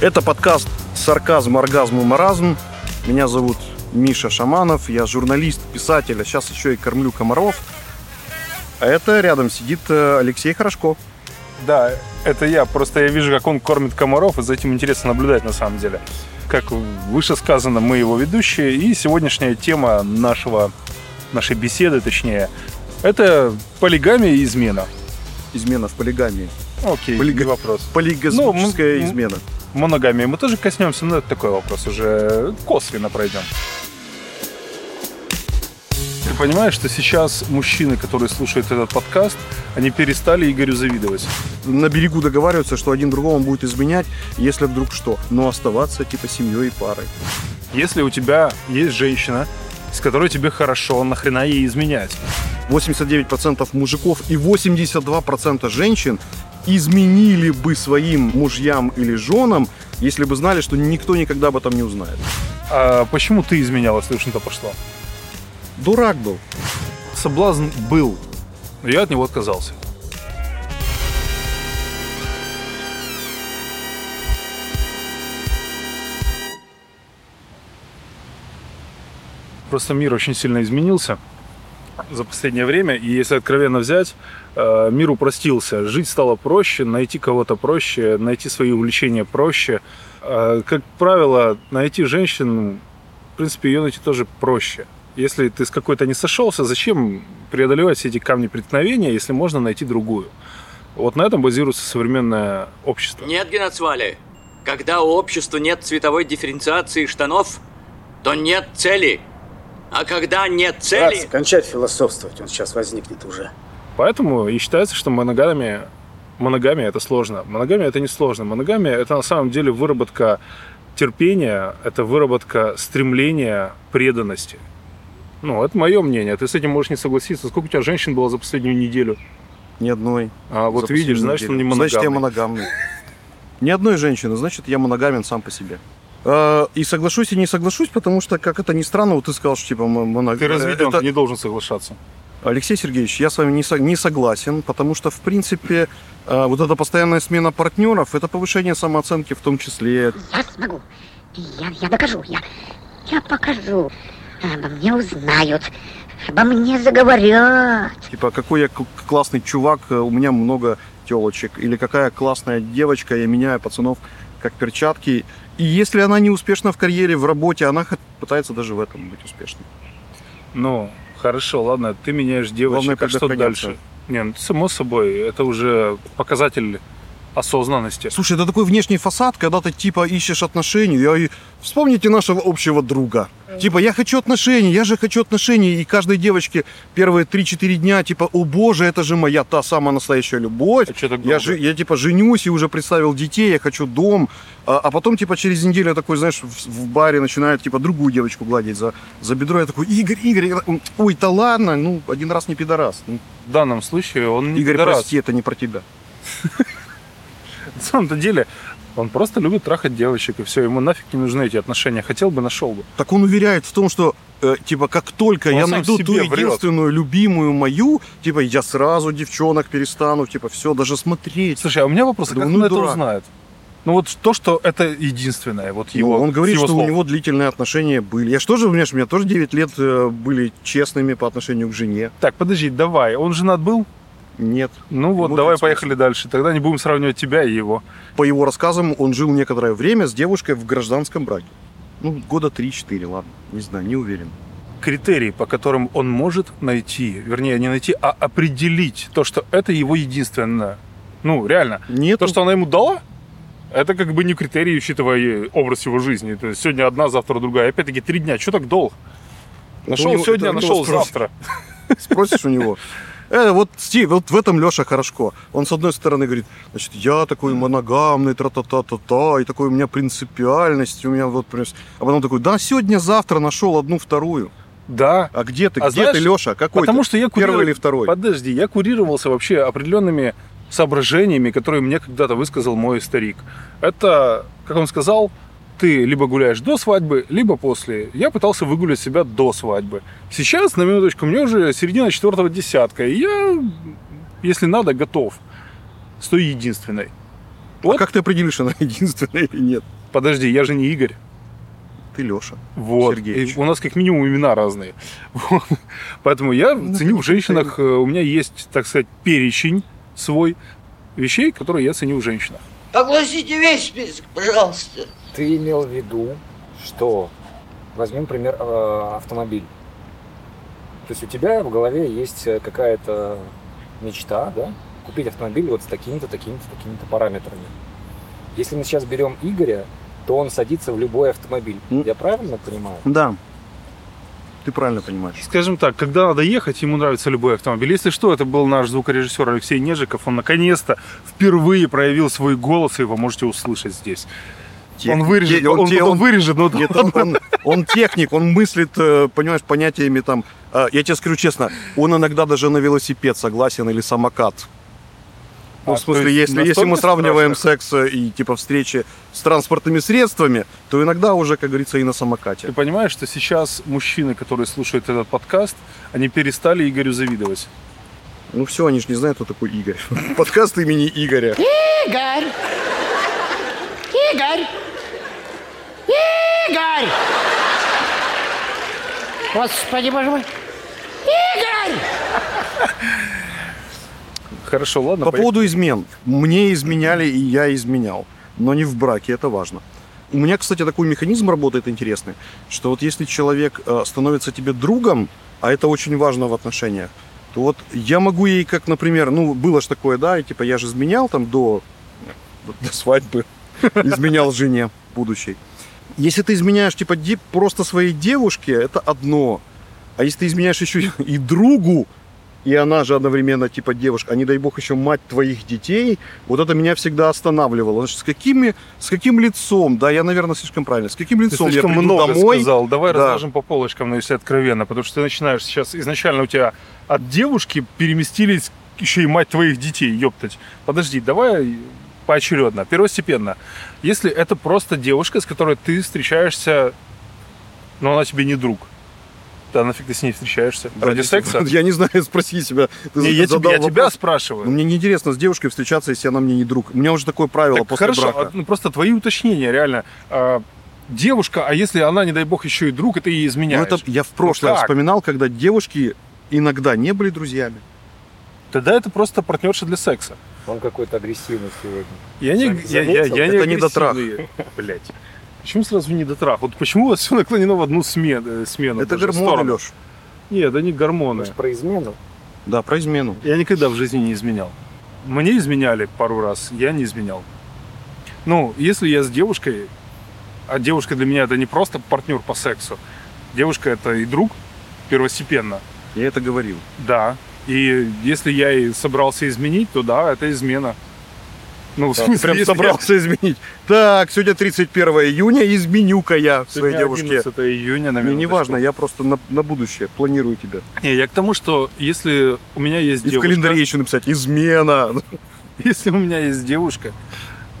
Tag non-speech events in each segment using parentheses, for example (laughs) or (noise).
Это подкаст «Сарказм, оргазм и маразм». Меня зовут Миша Шаманов, я журналист, писатель, а сейчас еще и кормлю комаров. А это рядом сидит э, Алексей Хорошко. Да, это я. Просто я вижу, как он кормит комаров, и за этим интересно наблюдать на самом деле. Как выше сказано, мы его ведущие, и сегодняшняя тема нашего, нашей беседы, точнее, это полигамия и измена. Измена в полигамии. Окей, Полига- вопрос. Полигазмическая Ну, м- измена. Моногамии мы тоже коснемся, но это такой вопрос уже косвенно пройдем. Ты понимаешь, что сейчас мужчины, которые слушают этот подкаст, они перестали Игорю завидовать. На берегу договариваются, что один другому будет изменять, если вдруг что. Но оставаться типа семьей и парой. Если у тебя есть женщина, с которой тебе хорошо, нахрена ей изменять? 89% мужиков и 82% женщин изменили бы своим мужьям или женам, если бы знали, что никто никогда об этом не узнает. А почему ты изменяла, если уж на то пошло? Дурак был. Соблазн был, но я от него отказался. Просто мир очень сильно изменился за последнее время, и если откровенно взять, мир упростился. Жить стало проще, найти кого-то проще, найти свои увлечения проще. Э, Как правило, найти женщину, в принципе, ее найти тоже проще. Если ты с какой-то не сошелся, зачем преодолевать все эти камни преткновения, если можно найти другую? Вот на этом базируется современное общество. Нет, Геноцвали. Когда у общества нет цветовой дифференциации штанов, то нет цели. А когда нет цели... Братцы, кончать философствовать, он сейчас возникнет уже. Поэтому и считается, что моногамия, моногамия это сложно. Моногамия это не сложно. Моногамия это на самом деле выработка терпения, это выработка стремления, преданности. Ну, это мое мнение. Ты с этим можешь не согласиться. Сколько у тебя женщин было за последнюю неделю? Ни одной. А вот За видишь, значит, он не неделю. Значит, я моногамный. моногамный. Ни одной женщины, значит, я моногамен сам по себе. А, И соглашусь, и не соглашусь, потому что, как это ни странно, вот ты сказал, что типа мо- моногам... Ты разведен, Это- ты не должен соглашаться. Алексей Сергеевич, я с вами не, со- не согласен, потому что, в принципе, а, вот эта постоянная смена партнеров, это повышение самооценки в том числе. Я смогу. Я, я докажу. Я, я покажу. Обо мне узнают. Обо мне заговорят. Типа, какой я классный чувак, э, у меня много телочек. Или какая классная девочка, я меняю пацанов как перчатки. И если она не успешна в карьере, в работе, она пытается даже в этом быть успешной. Ну, хорошо, ладно, ты меняешь девочек, Главное, а что дальше? Не, ну, само собой, это уже показатель осознанности. Слушай, это такой внешний фасад, когда ты типа ищешь отношений. Я и... Вспомните нашего общего друга. Типа, я хочу отношений, я же хочу отношений. И каждой девочке первые 3-4 дня, типа, о боже, это же моя та самая настоящая любовь. А я, жи- я типа женюсь и уже представил детей, я хочу дом. А, а потом, типа, через неделю я такой, знаешь, в, в баре начинают, типа, другую девочку гладить за, за бедро. Я такой, Игорь, Игорь, ой, да ладно, ну, один раз не пидорас. Ну, В данном случае он не Игорь, пидорас. прости, это не про тебя. (laughs) На самом-то деле, он просто любит трахать девочек, и все, ему нафиг не нужны эти отношения. Хотел бы, нашел бы. Так он уверяет в том, что э, типа как только Он я найду ту врет. единственную любимую мою, типа я сразу девчонок перестану, типа все, даже смотреть. Слушай, а у меня вопрос, Да как ну он это дурак. узнает? Ну вот то, что это единственное, вот Ну, его он говорит, его что у слов. него длительные отношения были. Я же тоже, понимаешь, у меня тоже 9 лет э, были честными по отношению к жене. Так, подожди, давай, он женат был? Нет. Ну вот, Ему давай 38. поехали дальше. Тогда не будем сравнивать тебя и его. По его рассказам, он жил некоторое время с девушкой в гражданском браке. Ну, года 3-4, ладно, не знаю, не уверен. Критерии, по которым он может найти, вернее, не найти, а определить то, что это его единственное. Ну, реально. Нет. То, что она ему дала, это как бы не критерий, учитывая образ его жизни. То есть сегодня одна, завтра другая. Опять-таки, три дня. Что так долго? Нашел сегодня, нашел завтра. Спросишь у него. Э, вот, Стив, вот в этом Леша Хорошко. Он, с одной стороны, говорит, значит, я такой моногамный, тра-та-та-та-та, и такой у меня принципиальность, у меня вот... А потом такой, да, сегодня, завтра нашел одну, вторую. Да. А где ты? А где знаешь, ты, Леша? Какой Потому ты? что я Первый курировал- или второй? Подожди, я курировался вообще определенными соображениями, которые мне когда-то высказал мой старик. Это, как он сказал, ты либо гуляешь до свадьбы, либо после. Я пытался выгулять себя до свадьбы. Сейчас, на минуточку, мне уже середина четвертого десятка, и я, если надо, готов с той единственной. А как ты определишь, она (laughs) единственная или нет? Подожди, я же не Игорь. Ты Леша. Вот. Сергеевич. И у нас как минимум имена разные. (laughs) Вот. Поэтому я ценю в женщинах, э, у меня есть, так сказать, перечень свой вещей, которые я ценю в женщинах. Огласите весь список, пожалуйста. Ты имел в виду, что возьмем, например, э, автомобиль. То есть у тебя в голове есть э, какая-то мечта, да? Купить автомобиль вот с такими-то, такими-то, такими-то параметрами. Если мы сейчас берем Игоря, то он садится в любой автомобиль. Я правильно понимаю? Да. Ты правильно понимаешь. Скажем так, когда надо ехать, ему нравится любой автомобиль. Если что, это был наш звукорежиссер Алексей Нежиков. Он наконец-то впервые проявил свой голос, и вы можете услышать здесь. Он вырежет, Те- он, те- он- вырежет, но Нет, (laughs) он, он- он техник, он мыслит, э, понимаешь, понятиями там. э, Я тебе скажу честно, он иногда даже на велосипед согласен или самокат. Ну, А, в смысле, если, если мы сравниваем страшно? секс э, и типа встречи с транспортными средствами, то иногда уже, как говорится, и на самокате. Ты понимаешь, что сейчас мужчины, которые слушают этот подкаст, они перестали Игорю завидовать. Ну все, они же не знают, кто такой Игорь. (laughs) Подкаст имени Игоря. Игорь! Игорь! Игорь! Господи, боже мой! Игорь! Хорошо, ладно. По поехали. поводу измен. Мне изменяли, и я изменял. Но не в браке, это важно. У меня, кстати, такой механизм работает интересный, что вот если человек э, становится тебе другом, а это очень важно в отношениях, то вот я могу ей, как, например, ну, было ж такое, да, и типа я же изменял там до, до свадьбы, (laughs) изменял жене будущей. Если ты изменяешь, типа, просто своей девушке, это одно. А если ты изменяешь еще и другу, и она же одновременно типа девушка, а не дай бог еще мать твоих детей, вот это меня всегда останавливало. Значит, с какими, с каким лицом, да, я, наверное, слишком правильно, с каким Ты лицом я слишком приду много домой, сказал. Давай Да. разложим по полочкам, но если откровенно. Потому что ты начинаешь сейчас, изначально у тебя от девушки переместились еще и мать твоих детей, ёптать. Подожди, давай поочередно, первостепенно. Если это просто девушка, с которой ты встречаешься, но она тебе не друг, да нафиг ты с ней встречаешься? Ради секса? (laughs) Я не знаю, (laughs) спроси себя. Ты Не, я, тебя, я тебя спрашиваю. Ну, Мне неинтересно с девушкой встречаться, если она мне не друг. У меня уже такое правило Так после хорошо, брака. а, ну, просто твои уточнения, реально. А, девушка, а если она, не дай бог, еще и друг, это ей Ну, изменяешь. это я в прошлое как? вспоминал, когда девушки иногда не были друзьями. Тогда это просто партнерша для секса. Он какой-то агрессивный сегодня. Я не, я, я, я Это не агрессивный, Блять. Почему сразу недотрах? Вот почему у вас все наклонено в одну смену? э, смену это даже, гормоны? Леш. Нет, это не гормоны. Может, про измену? Да, про измену. Я никогда в жизни не изменял. Мне изменяли пару раз, я не изменял. Ну, если я с девушкой, а девушка для меня это не просто партнер по сексу, девушка это и друг первостепенно. Я это говорил. Да. И если я и собрался изменить, то да, это измена. Ну, в Да, ты смысле, прям если я- собрался изменить. Так, сегодня 31 июня, изменю-ка я своей Сегодня девушке. 11 июня, на Мне не важно, я просто на, на будущее планирую тебя. Не, я к тому, что если у меня есть И в девушка, календаре еще написать измена. (laughs) если у меня есть девушка,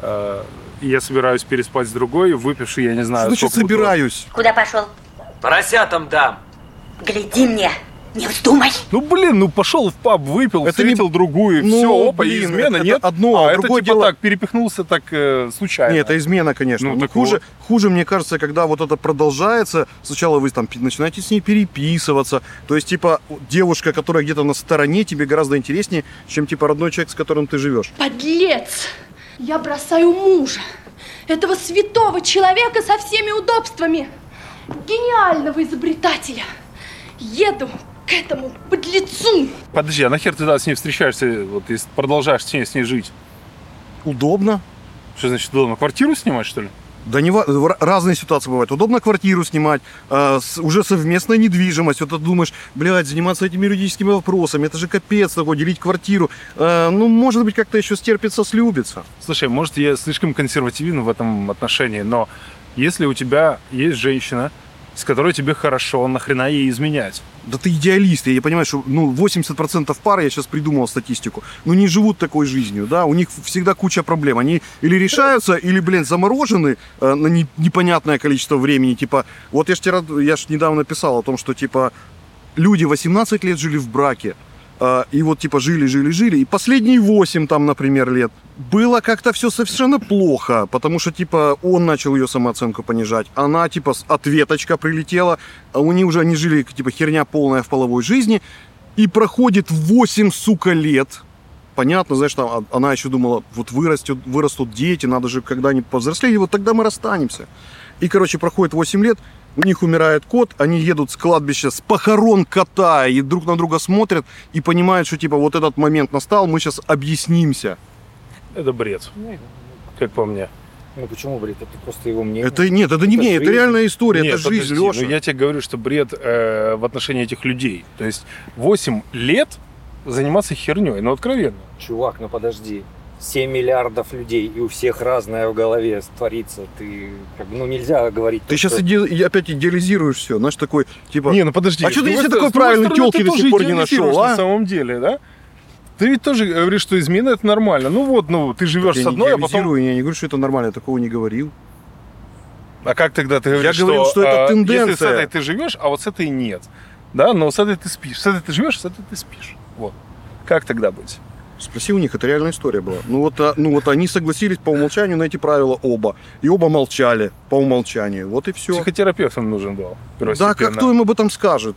э, я собираюсь переспать с другой, выпивший, я не знаю, Значит, сколько бутылок. собираюсь. Куда пошел? Поросятам дам. Гляди мне, не вздумай. Ну блин, ну пошел в паб, выпил, Это встретил другую, Ну, все, опа, блин, измена, это нет? одно, а а это типа дело- так, перепихнулся так э, случайно. Нет, это измена, конечно. Ну, Но так хуже, вот. хуже, мне кажется, когда вот это продолжается. Сначала вы там начинаете с ней переписываться. То есть, типа, девушка, которая где-то на стороне, тебе гораздо интереснее, чем, типа, родной человек, с которым ты живешь. Подлец! Я бросаю мужа, этого святого человека со всеми удобствами, гениального изобретателя. Еду к этому подлецу. Подожди, а нахер ты тогда с ней встречаешься, вот если продолжаешь с ней, с ней жить? Удобно. Что значит удобно? Квартиру снимать, что ли? Да не разные ситуации бывают. Удобно квартиру снимать, а, с- уже совместная недвижимость. Вот ты думаешь, блядь, заниматься этими юридическими вопросами, это же капец такой, делить квартиру. А, ну, может быть, как-то еще стерпится, слюбится. Слушай, может, я слишком консервативен в этом отношении, но если у тебя есть женщина, с которой тебе хорошо, нахрена ей изменять? Да ты идеалист, я понимаю, что ну, 80% пар, я сейчас придумал статистику, ну не живут такой жизнью, да, у них всегда куча проблем. Они или решаются, или, блин, заморожены э, на не- непонятное количество времени. Типа, вот я ж, тебе я ж недавно писал о том, что, типа, люди 18 лет жили в браке, э, и вот, типа, жили, жили, жили, и последние 8 там, например, лет было как-то все совершенно плохо, потому что, типа, он начал ее самооценку понижать, она, типа, ответочка прилетела, а у них уже, они жили, типа, херня полная в половой жизни, и проходит 8, сука, лет, понятно, знаешь, там, а- она еще думала, вот вырастет, вырастут дети, надо же когда-нибудь повзрослеть, вот тогда мы расстанемся. И, короче, проходит 8 лет, у них умирает кот, они едут с кладбища с похорон кота и друг на друга смотрят и понимают, что, типа, вот этот момент настал, мы сейчас объяснимся. Это бред, Ну, как по мне. ну почему, блядь, это просто его мнение. Это нет, это не Это мне, это жизнь. реальная история, Нет, это жизнь, подожди, Леша. ну я тебе говорю, что бред э, в отношении этих людей. То есть 8 лет заниматься херней, ну откровенно. Чувак, ну подожди. 7 миллиардов людей, и у всех разное в голове творится. Ты, как бы, ну нельзя говорить... Ты то, сейчас что- иде- опять идеализируешь все, знаешь, такой, типа, Не, ну подожди. А чё с ты, если такой тёлки ты до сих пор не нашел, а? На самом деле, да? Ты ведь тоже говоришь, что измена это нормально. Ну вот, ну ты живешь я с одной, а потом. я не говорю, что это нормально, я такого не говорил. А как тогда ты говоришь, говорил, что это а, тенденция. Если с этой ты живешь, а вот с этой нет. Да, но с этой ты спишь. С этой ты живешь, с этой ты спишь. Вот. Как тогда быть? Спроси у них, это реальная история была. Ну вот, а, ну вот они согласились по умолчанию на эти правила оба. И оба молчали по умолчанию. Вот и все. Психотерапевт им нужен был. Да, как кто им об этом скажет?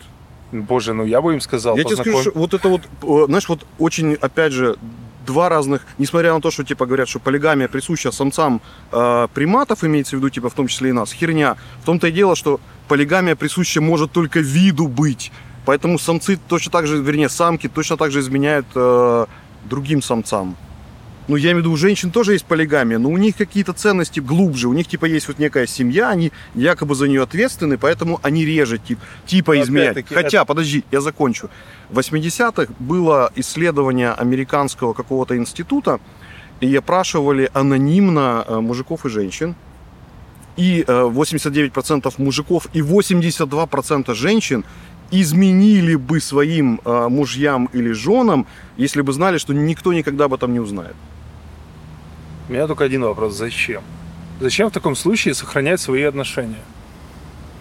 Боже, ну я бы им сказал. Я тебе скажу, что вот это вот, э, знаешь, вот очень, опять же, два разных, несмотря на то, что типа говорят, что полигамия присуща самцам э, приматов, имеется в виду, типа в том числе и нас, херня. В том-то и дело, что полигамия присуща может только виду быть. Поэтому самцы точно так же, вернее, самки точно так же изменяют э, другим самцам. Ну, я имею в виду, у женщин тоже есть полигамия, но у них какие-то ценности глубже. У них, типа, есть вот некая семья, они якобы за нее ответственны, поэтому они реже, тип, типа, Но изменяют. опять-таки Хотя, подожди, я закончу. В 80-х было исследование американского какого-то института, и опрашивали анонимно э, мужиков и женщин. И э, 89% мужиков и 82% женщин изменили бы своим э, мужьям или женам, если бы знали, что никто никогда об этом не узнает. У меня только один вопрос. Зачем? Зачем в таком случае сохранять свои отношения?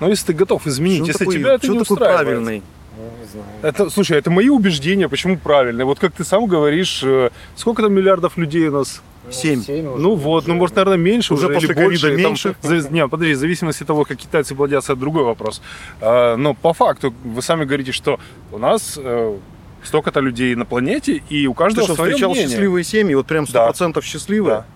Ну, если ты готов изменить, Что если такой- тебя это что не такой устраивает. правильный? Ну, не знаю. Это, слушай, это мои убеждения, почему правильно. Вот как ты сам говоришь, э, сколько там миллиардов людей у нас? Семь. уже Ну вот, ну может, наверное, меньше Уже уже, после или больше. Там меньше. зави- не, подожди, в зависимости от того, как китайцы плодятся, это другой вопрос. А, но по факту, вы сами говорите, что у нас э, столько-то людей на планете, и у Ты каждого что, свое встречал мнение. счастливые семьи, вот прям 100% счастливые? Да.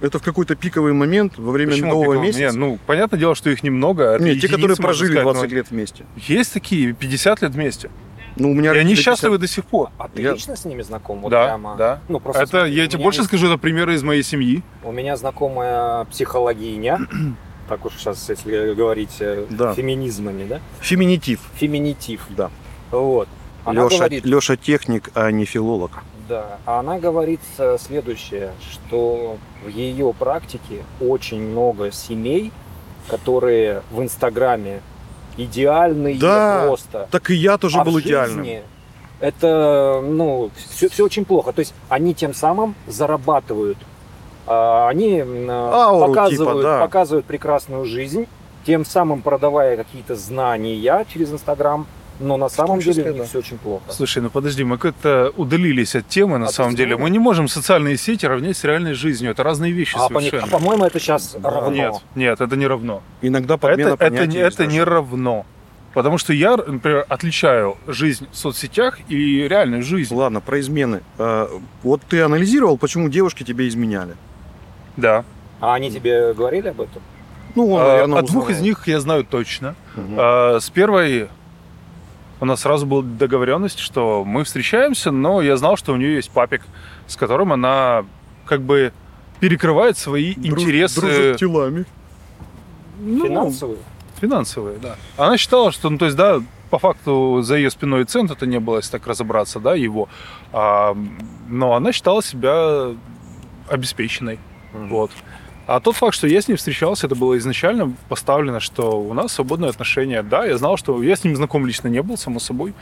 Это в какой-то пиковый момент во время Почему медового пиковый? месяца? Не, ну, понятное дело, что их немного. это Не, те, которые прожили сказать, 20 но лет вместе. Есть такие, 50 лет вместе. Ну, у меня И они родители счастливы до сих пор. А ты Я- лично с ними знаком? Вот да, прямо? да. Ну, просто Это, смотри, я тебе больше есть- скажу, это примеры из моей семьи. У меня знакомая психологиня, (clears throat) так уж сейчас, если говорить э, Да. феминизмами, да? Феминитив. Феминитив. Да. Вот. Она Леша, говорит, Леша техник, а не филолог. Да, а она говорит э, следующее, что в ее практике очень много семей, которые в Инстаграме идеальные Да. просто. Так и я тоже а был идеальным. жизни это, ну, все, очень плохо. То есть они тем самым зарабатывают. А, Они Ауру показывают, типа, да. показывают прекрасную жизнь, тем самым продавая какие-то знания через Инстаграм, но на самом числе, деле да. все очень плохо. Слушай, ну подожди, мы как-то удалились от темы, на От самом деле. Мы не можем социальные сети равнять с реальной жизнью. Это разные вещи А, по- совершенно. а по-моему, это сейчас Да. равно. Нет, нет, это не равно. Иногда подмена Это, это, не- есть это не равно. Потому что я, например, отличаю жизнь в соцсетях и реальную жизнь. Ладно, про измены. Э, Вот ты анализировал, почему девушки тебе изменяли? Да. А они тебе говорили об этом? Ну, он, А, наверное, О двух узнавал. из них я знаю точно. Мгм. А, С первой у нас сразу была договоренность, что мы встречаемся, но я знал, что у нее есть папик, с которым она как бы перекрывает свои Друж- интересы дружат телами. ну, Финансовые? финансовые, да. Она считала, что, ну, то есть, да, по факту за ее спиной цент это не было, если так разобраться, да, его. А, но она считала себя обеспеченной. Вот. А тот факт, что я с ним встречался, это было изначально поставлено, что у нас свободные отношения. Да, я знал, что я с ним знаком лично не был, само собой,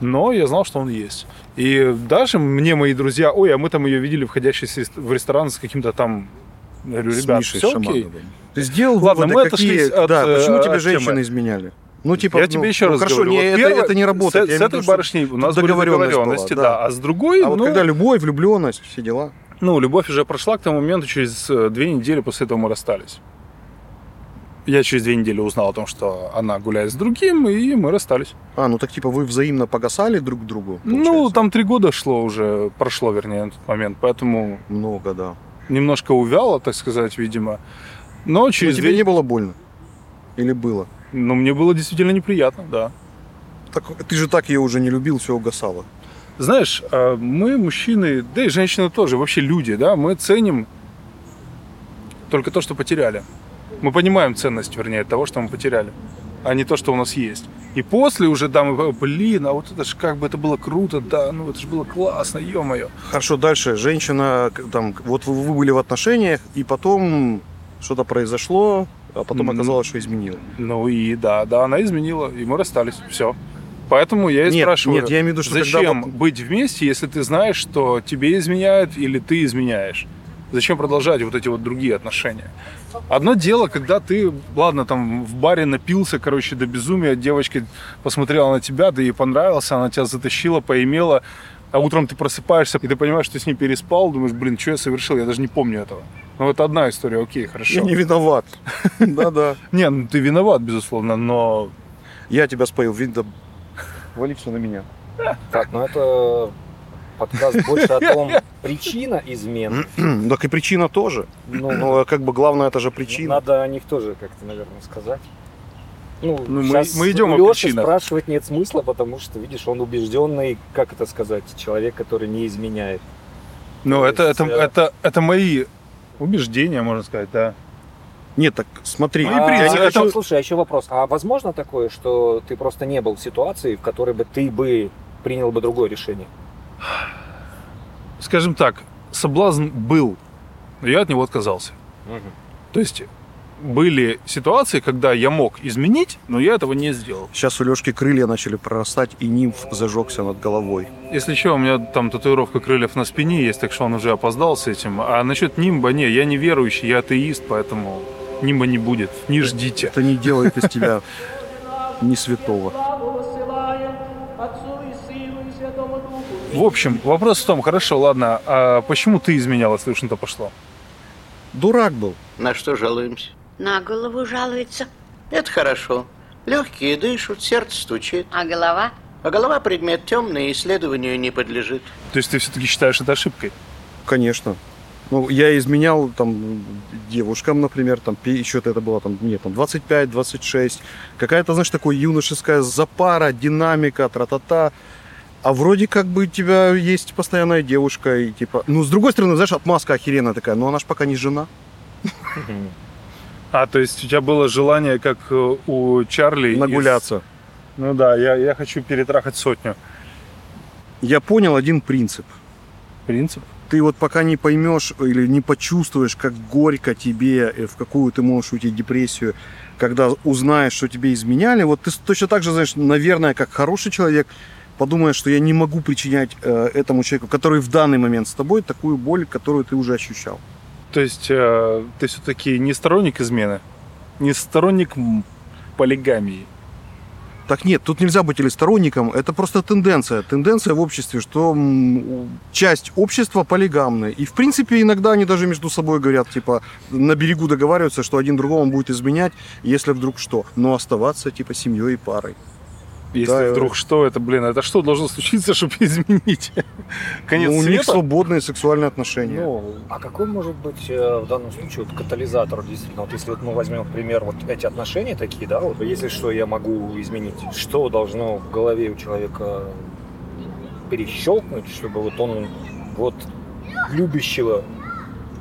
но я знал, что он есть. И даже мне мои друзья, ой, а мы там ее видели, входящей рест- в ресторан с каким-то там... Я говорю, ребят, все Шамановым. окей. Ты сделал Ладно, выводы, мы какие... отошлись от, да, почему э, тебе от женщины темы. изменяли? Ну, типа, я ну, тебе еще ну, раз хорошо, говорю, не, вот это, первое- это не работает. С, с этой виду, барышней у нас договоренность договоренности, была, да. да. А с другой, А вот ну, когда любовь, влюбленность, все дела. Ну, любовь уже прошла к тому моменту, через э, две недели после этого мы расстались. Я через две недели узнал о том, что она гуляет с другим, и мы расстались. А, ну так типа вы взаимно погасали друг к другу? Ну, получается? там три года шло уже, прошло, вернее, на тот момент, поэтому Много, да. немножко увяло, так сказать, видимо. Но Но через тебе две... не было больно? Или было? Ну, мне было действительно неприятно, да. Так ты же так ее уже не любил, все угасало. Знаешь, а, мы, мужчины, да и женщины тоже, вообще люди, да, мы ценим только то, что потеряли. Мы понимаем ценность, вернее, того, что мы потеряли, а не то, что у нас есть. И после уже, да, мы, блин, а вот это же как бы это было круто, да, ну это же было классно, ё-моё. Хорошо, дальше. Женщина, там, вот вы, вы были в отношениях, и потом что-то произошло, а потом оказалось, что изменила. Ну и да, да, она изменила, и мы расстались, все. Поэтому я и Нет, спрашиваю, нет, я имею в виду, что зачем вот- быть вместе, если ты знаешь, что тебе изменяют или ты изменяешь? Зачем продолжать вот эти вот другие отношения? Одно дело, когда ты, ладно, там в баре напился, короче, до безумия, девочка посмотрела на тебя, ты ей понравился, она тебя затащила, поимела, а утром ты просыпаешься, и ты понимаешь, что ты с ней переспал, думаешь, блин, что я совершил, я даже не помню этого. Ну, это одна история, окей, хорошо. Я не виноват. (laughs) Да-да. Не, ну ты виноват, безусловно, но Я тебя споил, видно, вали все на меня. Так, ну это подкаст больше о том, (laughs) причина измен. Так и причина тоже. Ну, Ну, а как бы главное, это же причина. надо о них тоже как-то, наверное, сказать. Ну, Ну, мы- мы идем о причинах. спрашивать нет смысла, потому что, видишь, он убежденный, как это сказать, человек, который не изменяет. Ну, То это, есть, это, э, это, это мои убеждения, можно сказать, да. Нет, так смотри. А, а, это- Слушай, а еще вопрос. А возможно такое, что ты просто не был в ситуации, в которой бы ты бы принял бы другое решение? Скажем так, соблазн был, но я от него отказался. То есть были ситуации, когда я мог изменить, но я этого не сделал. Сейчас у Лешки крылья начали прорастать, и нимф зажегся над головой. Если что, у меня там татуировка крыльев на спине есть, так что он уже опоздал с этим. А насчет нимба, не, я не верующий, я атеист, поэтому нимба не будет, не ждите. Это не делает из тебя (laughs) не святого. В общем, вопрос в том, хорошо, ладно, а почему ты изменяла, если уж на то пошло? Дурак был. На что жалуемся? На голову жалуется. Это хорошо. Легкие дышат, сердце стучит. А голова? А голова предмет темный, исследованию не подлежит. То есть ты все-таки считаешь это ошибкой? Конечно. Ну, я изменял там девушкам, например, там еще это было там, мне там 25-26. Какая-то, знаешь, такая юношеская запара, динамика, тра-та-та. А вроде как бы у тебя есть постоянная девушка, и типа... Ну, с другой стороны, знаешь, отмазка охеренная такая, но она ж пока не жена. А, то есть у тебя было желание, как э, у Чарли... из- Нагуляться. Ну да, я, я хочу перетрахать сотню. Я понял один принцип. Принцип? Ты вот пока не поймешь или не почувствуешь, как горько тебе, э, в какую ты можешь уйти депрессию, когда узнаешь, что тебе изменяли, вот ты точно так же, знаешь, наверное, как хороший человек, подумаешь, что я не могу причинять э, этому человеку, который в данный момент с тобой, такую боль, которую ты уже ощущал. То есть э, ты все-таки не сторонник измены? Не сторонник полигамии? Так нет, тут нельзя быть или сторонником, это просто тенденция. Тенденция в обществе, что часть общества полигамная. И, в принципе, иногда они даже между собой говорят, типа, на берегу договариваются, что один другому будет изменять, если вдруг что. Но оставаться, типа, семьей и парой. Если Да, вдруг что, это, блин, это что должно случиться, (laughs) чтобы изменить? (laughs) Конец Ну, у них свободные сексуальные отношения. Ну, а какой может быть э, в данном случае вот катализатор действительно? Вот если вот мы возьмем, например, вот эти отношения такие, да, вот если что, я могу изменить. Что должно в голове у человека перещелкнуть, чтобы вот он вот любящего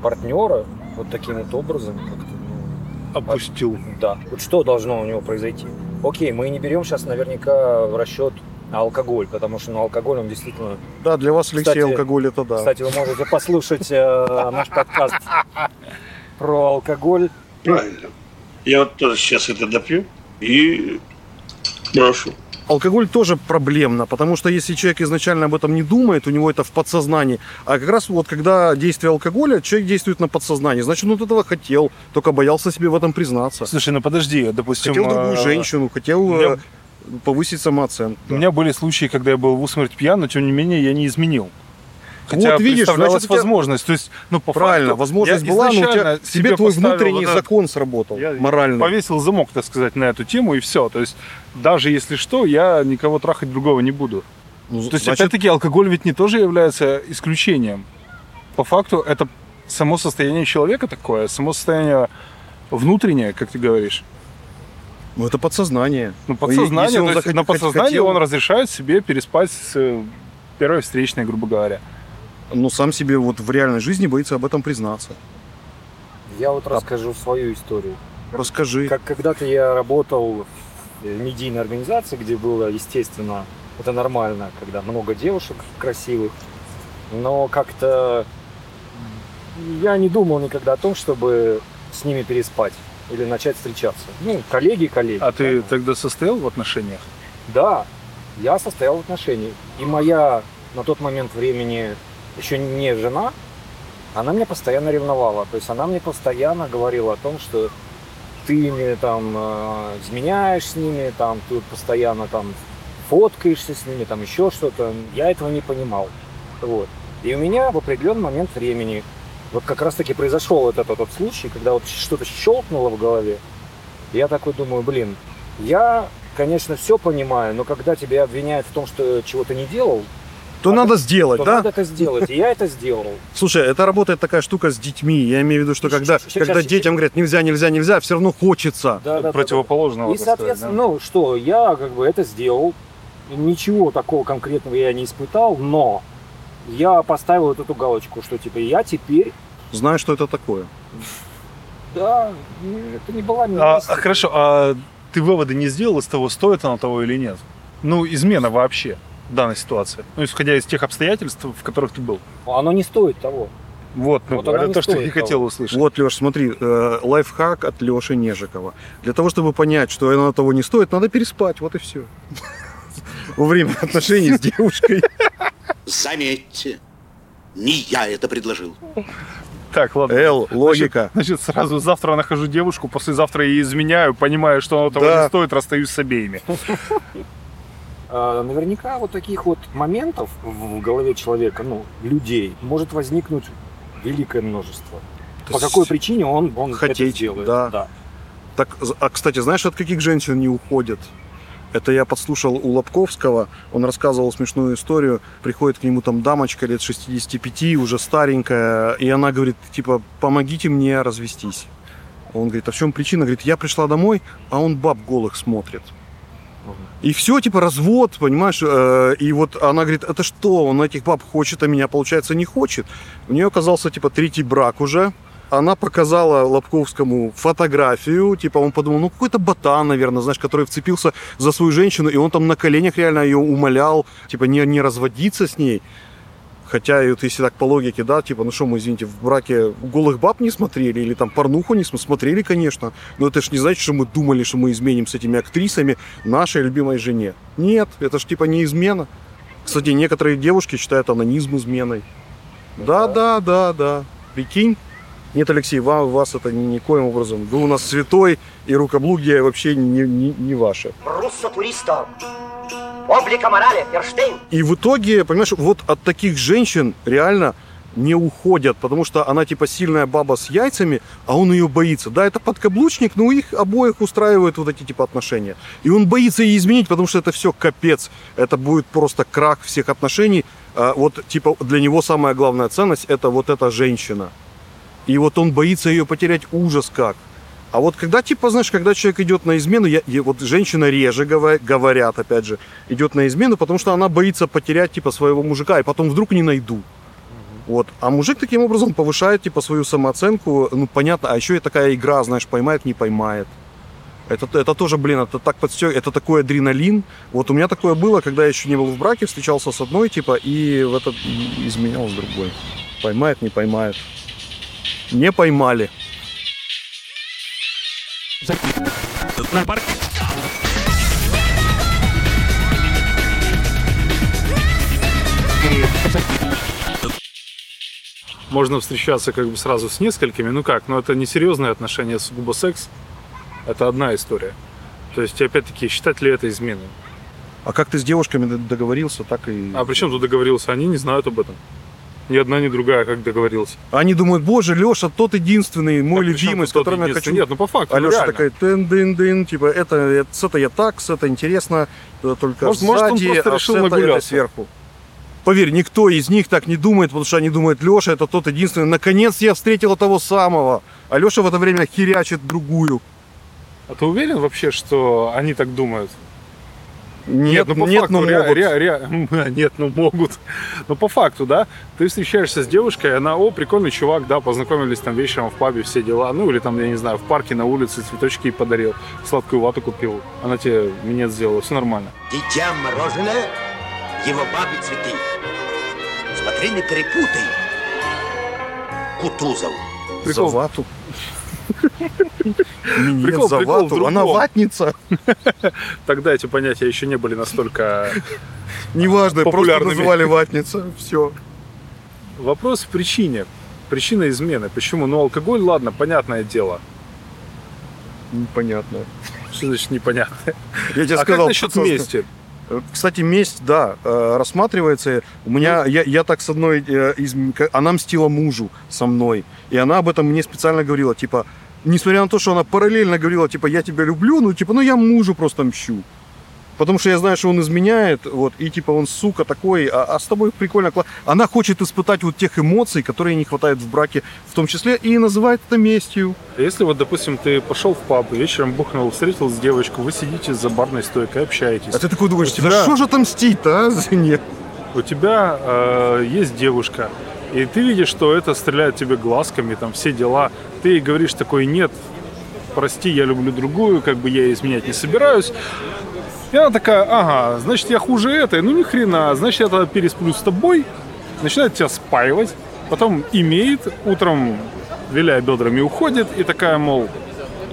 партнера вот таким вот образом как-то, ну, Опустил. да. Вот что должно у него произойти? Окей, мы не берем сейчас наверняка в расчет алкоголь, потому что ну, алкоголь, он действительно... Да, для вас, Алексей, Кстати- алкоголь это да. Кстати, вы можете послушать э, наш подкаст (laughs) про алкоголь. Правильно. Я вот тоже сейчас это допью и брошу. Алкоголь тоже проблемно, потому что если человек изначально об этом не думает, у него это в подсознании. А как раз вот когда действие алкоголя, человек действует на подсознании. Значит, он этого хотел, только боялся себе в этом признаться. Слушай, ну подожди, допустим... Хотел другую э, женщину, хотел меня- э, повысить самооценку. У меня были случаи, когда я был в усмерть пьян, но тем не менее я не изменил. Хотя вот видишь, значит, тебя- возможность. То есть, ну, по Правильно, факту, возможность была, но у тебя, тебе себе твой внутренний вот закон сработал, Я моральный. повесил замок, так сказать, на эту тему, и все. То есть, даже если что, я никого трахать другого не буду. Ну, То есть, значит, опять-таки, алкоголь ведь не тоже является исключением. По факту, это само состояние человека такое, само состояние внутреннее, как ты говоришь. ну, это подсознание. Ну, Если подсознание, он то есть захот- на подсознании хотел- он разрешает себе переспать с э, первой встречной, грубо говоря. Но сам себе вот в реальной жизни боится об этом признаться. Я вот расскажу свою историю. Расскажи. Как когда-то я работал в медийной организации, где было, естественно, это нормально, когда много девушек красивых, но как-то я не думал никогда о том, чтобы с ними переспать или начать встречаться. Ну, коллеги, коллеги. А ты да. тогда состоял в отношениях? Да, я состоял в отношениях. И моя на тот момент времени еще не жена, она меня постоянно ревновала. То есть она мне постоянно говорила о том, что ты мне там э, изменяешь с ними, там ты постоянно там фоткаешься с ними, там еще что-то. Я этого не понимал. Вот. И у меня в определенный момент времени вот как раз таки произошел вот этот вот случай, когда вот что-то щелкнуло в голове. Я такой думаю, блин, я, конечно, все понимаю, но когда тебя обвиняют в том, что чего-то не делал, То надо сделать, то да? надо это сделать. И я это сделал. Слушай, это работает такая штука с детьми. Я имею в виду, что когда, щас, когда щас. детям говорят нельзя, нельзя, нельзя, все равно хочется. Да, да, да, да. Противоположного. И, соответственно, да. ну что, я как бы это сделал. Ничего такого конкретного я не испытал, но я поставил вот эту галочку, что типа я теперь, Знаю, что это такое. да, это не была А, а, хорошо, а ты выводы не сделал из того, стоит она того или нет? Ну, измена вообще данной ситуации. Ну, исходя из тех обстоятельств, в которых ты был. Оно не стоит того. Вот, ну, Вот это то, что я того. хотел услышать. Вот, Леш, смотри, э, лайфхак от Леши Нежикова. Для того, чтобы понять, что оно того не стоит, надо переспать, вот и все. Во время отношений с девушкой. Заметьте, не я это предложил. Так, ладно. Эл, логика. Значит, сразу завтра нахожу девушку, послезавтра ей изменяю, понимаю, что оно того Да. не стоит, расстаюсь с обеими. А, Наверняка вот таких вот моментов в голове человека, ну, людей, может возникнуть великое множество. То По какой причине он, он хотеть, это сделает. да. Так, а, кстати, знаешь, от каких женщин не уходят? Это я подслушал у Лобковского, он рассказывал смешную историю, приходит к нему там дамочка лет 65, уже старенькая, и она говорит, типа, помогите мне развестись. Он говорит, а в чем причина? Говорит, я пришла домой, а он баб голых смотрит. И все, типа, развод, понимаешь? э, И вот она говорит, это что, он этих баб хочет, а меня, получается, не хочет. У нее оказался, типа, третий брак уже. Она показала Лобковскому фотографию, типа, он подумал, ну, какой-то ботан, наверное, знаешь, который вцепился за свою женщину, и он там на коленях реально ее умолял, типа, не, не разводиться с ней. Хотя, и вот если так по логике, да, типа, ну что мы, извините, в браке голых баб не смотрели, или там порнуху не см- смотрели, конечно, но это ж не значит, что мы думали, что мы изменим с этими актрисами нашей любимой жене. Нет, это ж типа не измена. Кстати, некоторые девушки считают анонизм изменой. Да, да, да, да. Прикинь? Нет, Алексей, вам, вас это ни, никоим образом. Вы у нас святой, и рукоблудие вообще не, не, не ваше. Руссо туристо. Облика морали, Ферштейн. И в итоге, понимаешь, вот от таких женщин реально не уходят, потому что она типа сильная баба с яйцами, а он ее боится. Да, это подкаблучник, но их обоих устраивают вот эти типа отношения. И он боится ее изменить, потому что это все капец. Это будет просто крах всех отношений. А вот типа для него самая главная ценность это вот эта женщина. И вот он боится ее потерять ужас как. А вот когда, типа, знаешь, когда человек идет на измену, я, я- вот женщина реже говор- говорят, опять же, идет на измену, потому что она боится потерять, типа, своего мужика, и потом вдруг не найду. Вот. А мужик таким образом повышает, типа, свою самооценку, ну, понятно, а еще и такая игра, знаешь, поймает, не поймает. Это, это тоже, блин, это так подстё... это такой адреналин. Вот у меня такое было, когда я еще не был в браке, встречался с одной, типа, и в этот изменял с другой. Поймает, не поймает. Не поймали. Можно встречаться как бы сразу с несколькими, ну как, но это не серьезные отношения, сугубо секс. Это одна история. То есть, опять-таки, считать ли это изменой? А как ты с девушками договорился, так и... А при чем тут договорился? Они не знают об этом. Ни одна, ни другая, как договорился. Они думают, боже, Леша тот единственный, мой Так, любимый, с которым я хочу... Нет, ну по факту, А Леша реально. такая, тын дын дын типа, это, это, с это я так, с это интересно, э, только Может- может, он сзади, просто а решил с это, это сверху. Поверь, никто из них так не думает, потому что они думают, Леша это тот единственный. Наконец я встретила того самого. А Леша в это время херячит другую. А ты уверен вообще, что они так думают? Нет, ну по нет, факту, но ре- могут. ре- ре- (laughs) нет, ну могут. Но по факту, да, ты встречаешься с девушкой, она, о, прикольный чувак, да, познакомились там вечером в пабе, все дела, ну или там, я не знаю, в парке на улице цветочки ей подарил, сладкую вату купил, она тебе минет сделала, все нормально. Дитя мороженое, его бабе цветы. Смотри, не перепутай. Кутузов. Прикол. За вату. Прикол- за прикол вату. Она ватница. (laughs) Тогда эти понятия еще не были настолько Неважно, просто называли ватница. Все. Вопрос в причине. Причина измены. Почему? Ну, алкоголь, ладно, понятное дело. Непонятно. Что значит непонятно? Я тебе а сказал, как насчет просто- мести? Кстати, месть, да, э, рассматривается. У меня, я, я так с одной, э, из, она мстила мужу со мной, и она об этом мне специально говорила, типа, несмотря на то, что она параллельно говорила, типа, я тебя люблю, ну, типа, ну, я мужу просто мщу. Потому что я знаю, что он изменяет, вот, и типа он сука такой, а, а с тобой прикольно. Она хочет испытать вот тех эмоций, которые не хватает в браке, в том числе, и называет это местью. Если вот, допустим, ты пошел в паб, вечером бухнул, встретил с девочку, вы сидите за барной стойкой, общаетесь. А ты такой думаешь, У тебя- да что же отомстить-то, а? за- (laughs) Нет. У тебя э, есть девушка, и ты видишь, что это стреляет тебе глазками, там все дела. Ты говоришь такой, нет, прости, я люблю другую, как бы я изменять не собираюсь. И она такая, ага, значит, я хуже этой, ну ни хрена, значит, я тогда пересплю с тобой, начинает тебя спаивать, потом имеет, утром, виляя бедрами, уходит, и такая, мол,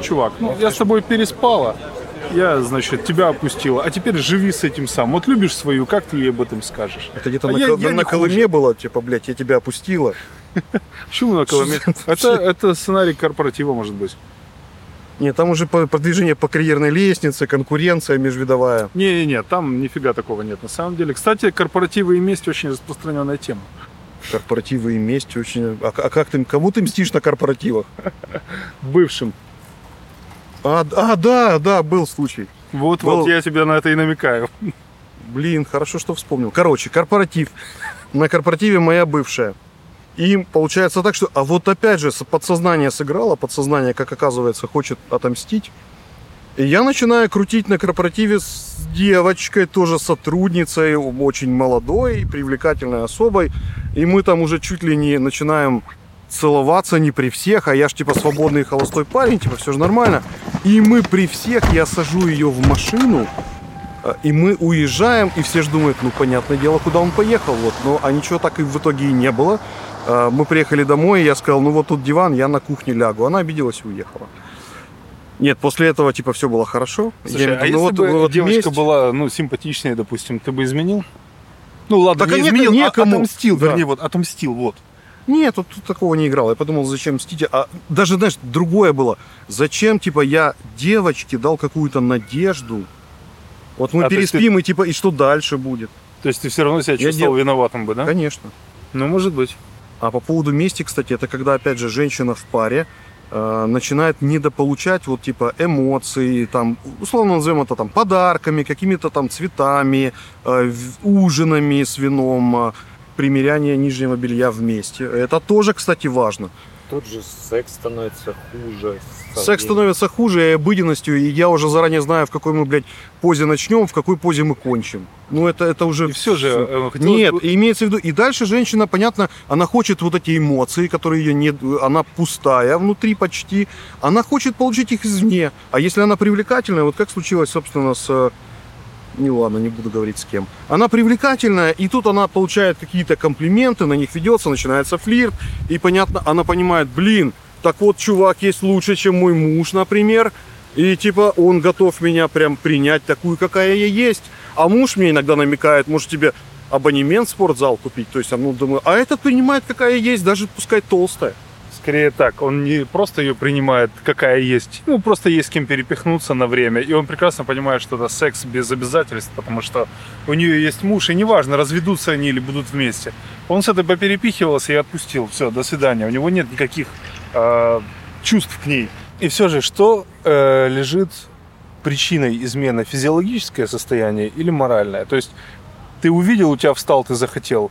чувак, ну, я с тобой переспала, я, значит, тебя опустила, а теперь живи с этим сам. Вот любишь свою, как ты ей об этом скажешь? Это где-то А на, я- Кол- я на Колыме хуже. было, типа, блядь, я тебя опустила. (laughs) Почему на Колыме? Это, это сценарий корпоратива, может быть. Нет, там уже продвижение по карьерной лестнице, конкуренция межвидовая. Не-не-не, там нифига такого нет на самом деле. Кстати, корпоративы и месть очень распространенная тема. Корпоративы и месть очень... А, а как ты, кому ты мстишь на корпоративах? (laughs) Бывшим. А, а, да, да, был случай. Вот, Был- вот я тебе на это и намекаю. Блин, хорошо, что вспомнил. Короче, корпоратив. На корпоративе моя бывшая. И получается так, что... А вот опять же, подсознание сыграло, подсознание, как оказывается, хочет отомстить. И я начинаю крутить на корпоративе с девочкой, тоже сотрудницей, очень молодой, привлекательной особой. И мы там уже чуть ли не начинаем целоваться не при всех, а я ж типа свободный холостой парень, типа все же нормально. И мы при всех, я сажу ее в машину, а, и мы уезжаем, и все же думают, ну, понятное дело, куда он поехал, вот. Но, а ничего так и в итоге и не было. А, Мы приехали домой, и я сказал, ну, вот тут диван, я на кухне лягу. Она обиделась и уехала. Нет, после этого, типа, все было хорошо. Слушай, Я а в если ну, бы вот девочка месть- была, ну, симпатичнее, допустим, ты бы изменил? Ну ладно, Так не а изменил, а некому. отомстил, Да. вернее, вот, отомстил, вот. Нет, тут, тут такого не играл. Я подумал, зачем мстить? А даже, знаешь, другое было. Зачем, типа, я девочке дал какую-то надежду? Вот мы А, переспим, и типа, и что дальше будет? То есть ты все равно себя Я чувствовал дел- виноватым бы, да? Конечно. Ну, может быть. А по поводу мести, кстати, это когда, опять же, женщина в паре э, начинает недополучать вот типа эмоции, там, условно назовем это там подарками, какими-то там цветами, э, ужинами с вином, э, примеряние нижнего белья вместе. Это тоже, кстати, важно. Тут же секс становится хуже. Секс становится хуже и обыденностью, и я уже заранее знаю, в какой мы, блядь, позе начнем, в какой позе мы кончим. Ну, это, это уже... И все же, э, хотелось Нет, бы- и имеется в виду, и дальше женщина, понятно, она хочет вот эти эмоции, которые ее нет, она пустая внутри почти, она хочет получить их извне. А если она привлекательная, вот как случилось, собственно, с... Не ладно, не буду говорить с кем. Она привлекательная, и тут она получает какие-то комплименты, на них ведется, начинается флирт, и понятно, она понимает, блин, так вот, чувак есть лучше, чем мой муж, например, и типа он готов меня прям принять такую, какая я есть. А муж мне иногда намекает, может тебе абонемент в спортзал купить. То есть, а, ну, думаю, а этот принимает, какая есть, даже пускай толстая. Скорее так, он не просто ее принимает, какая есть, ну, просто есть с кем перепихнуться на время. И он прекрасно понимает, что это секс без обязательств, потому что у нее есть муж, и неважно, разведутся они или будут вместе. Он с этой поперепихивался и отпустил. Все, до свидания. У него нет никаких э, чувств к ней. И все же, что э, лежит причиной измены? Физиологическое состояние или моральное? То есть ты увидел, у тебя встал, ты захотел.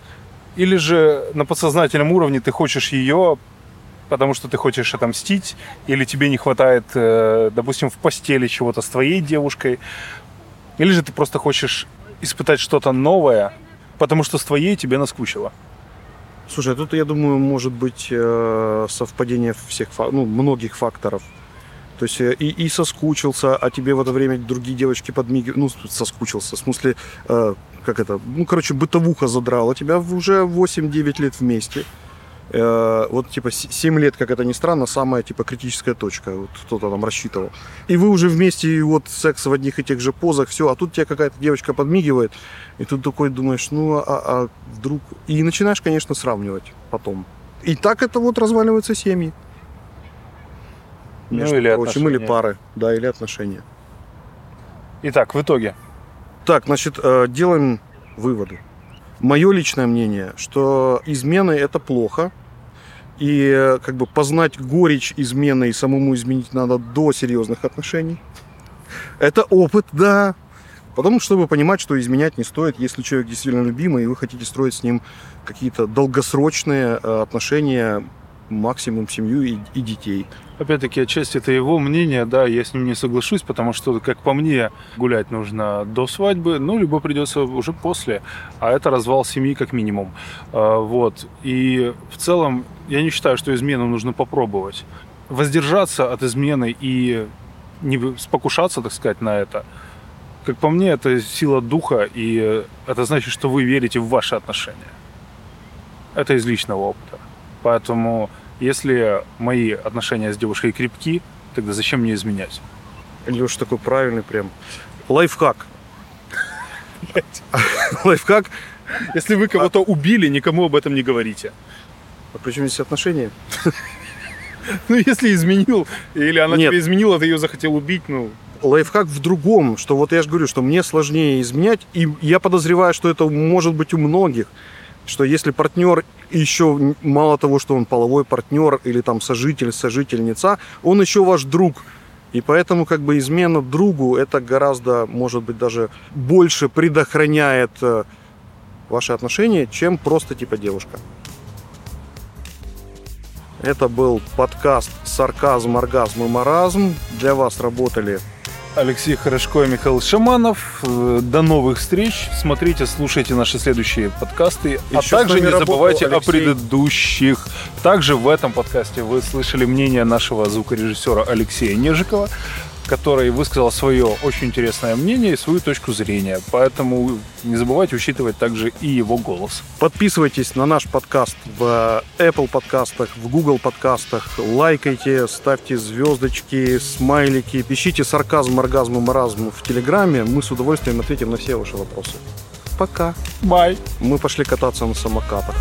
Или же на подсознательном уровне ты хочешь ее, потому что ты хочешь отомстить, или тебе не хватает, э, допустим, в постели чего-то с твоей девушкой, или же ты просто хочешь испытать что-то новое, потому что с твоей тебе наскучило. Слушай, тут, я думаю, может быть э, совпадение всех, ну, многих факторов. То есть э, и, и соскучился, а тебе в это время другие девочки подмигивают. Ну, соскучился, в смысле, э, как это, ну, короче, бытовуха задрала тебя уже 8-9 лет вместе. Э, вот, типа, 7 лет, как это ни странно, самая, типа, критическая точка. Вот кто-то там рассчитывал. И вы уже вместе, и вот секс в одних и тех же позах, все. А тут тебе какая-то девочка подмигивает, и тут такой думаешь, ну, а, а вдруг... И начинаешь, конечно, сравнивать потом. И так это вот разваливаются семьи. Ну, Между или прочим, или отношения. пары, да, или отношения. Итак, в итоге. Так, значит, э, делаем выводы. Мое личное мнение, что измены это плохо. И э, как бы познать горечь измены и самому изменить надо до серьезных отношений. Это опыт, да. Потом, чтобы понимать, что изменять не стоит, если человек действительно любимый, и вы хотите строить с ним какие-то долгосрочные э, отношения, максимум семью и, и детей. Опять-таки, отчасти это его мнение, да, я с ним не соглашусь, потому что, как по мне, гулять нужно до свадьбы, ну, либо придется уже после, а это развал семьи как минимум. А, Вот. И в целом, я не считаю, что измену нужно попробовать. Воздержаться от измены и не спокушаться, так сказать, на это, как по мне, это сила духа, и это значит, что вы верите в ваши отношения. Это из личного опыта. Поэтому, если мои отношения с девушкой крепки, тогда зачем мне изменять? Леша такой правильный прям. Лайфхак. (laughs) Лайфхак. Если вы кого-то убили, никому об этом не говорите. А при чем здесь отношения? (laughs) Ну, если изменил, или она Нет. тебя изменила, ты ее захотел убить, ну... Лайфхак в другом, что вот я же говорю, что мне сложнее изменять, и я подозреваю, что это может быть у многих, что если партнер еще мало того, что он половой партнер или там сожитель, сожительница, он еще ваш друг. И поэтому как бы измена другу это гораздо, может быть, даже больше предохраняет э, ваши отношения, чем просто типа девушка. Это был подкаст «Сарказм, оргазм и маразм». Для вас работали Алексей Хорошко и Михаил Шаманов. Э, До новых встреч. Смотрите, слушайте наши следующие подкасты. а Еще с также не работал забывайте о Алексей. предыдущих. Также в этом подкасте вы слышали мнение нашего звукорежиссера Алексея Нежикова, который высказал свое очень интересное мнение и свою точку зрения. Поэтому не забывайте учитывать также и его голос. Подписывайтесь на наш подкаст в Apple подкастах, в Google подкастах, лайкайте, ставьте звездочки, смайлики, пишите сарказм, оргазм и маразм в Телеграме. Мы с удовольствием ответим на все ваши вопросы. Пока. Бай. Мы пошли кататься на самокатах.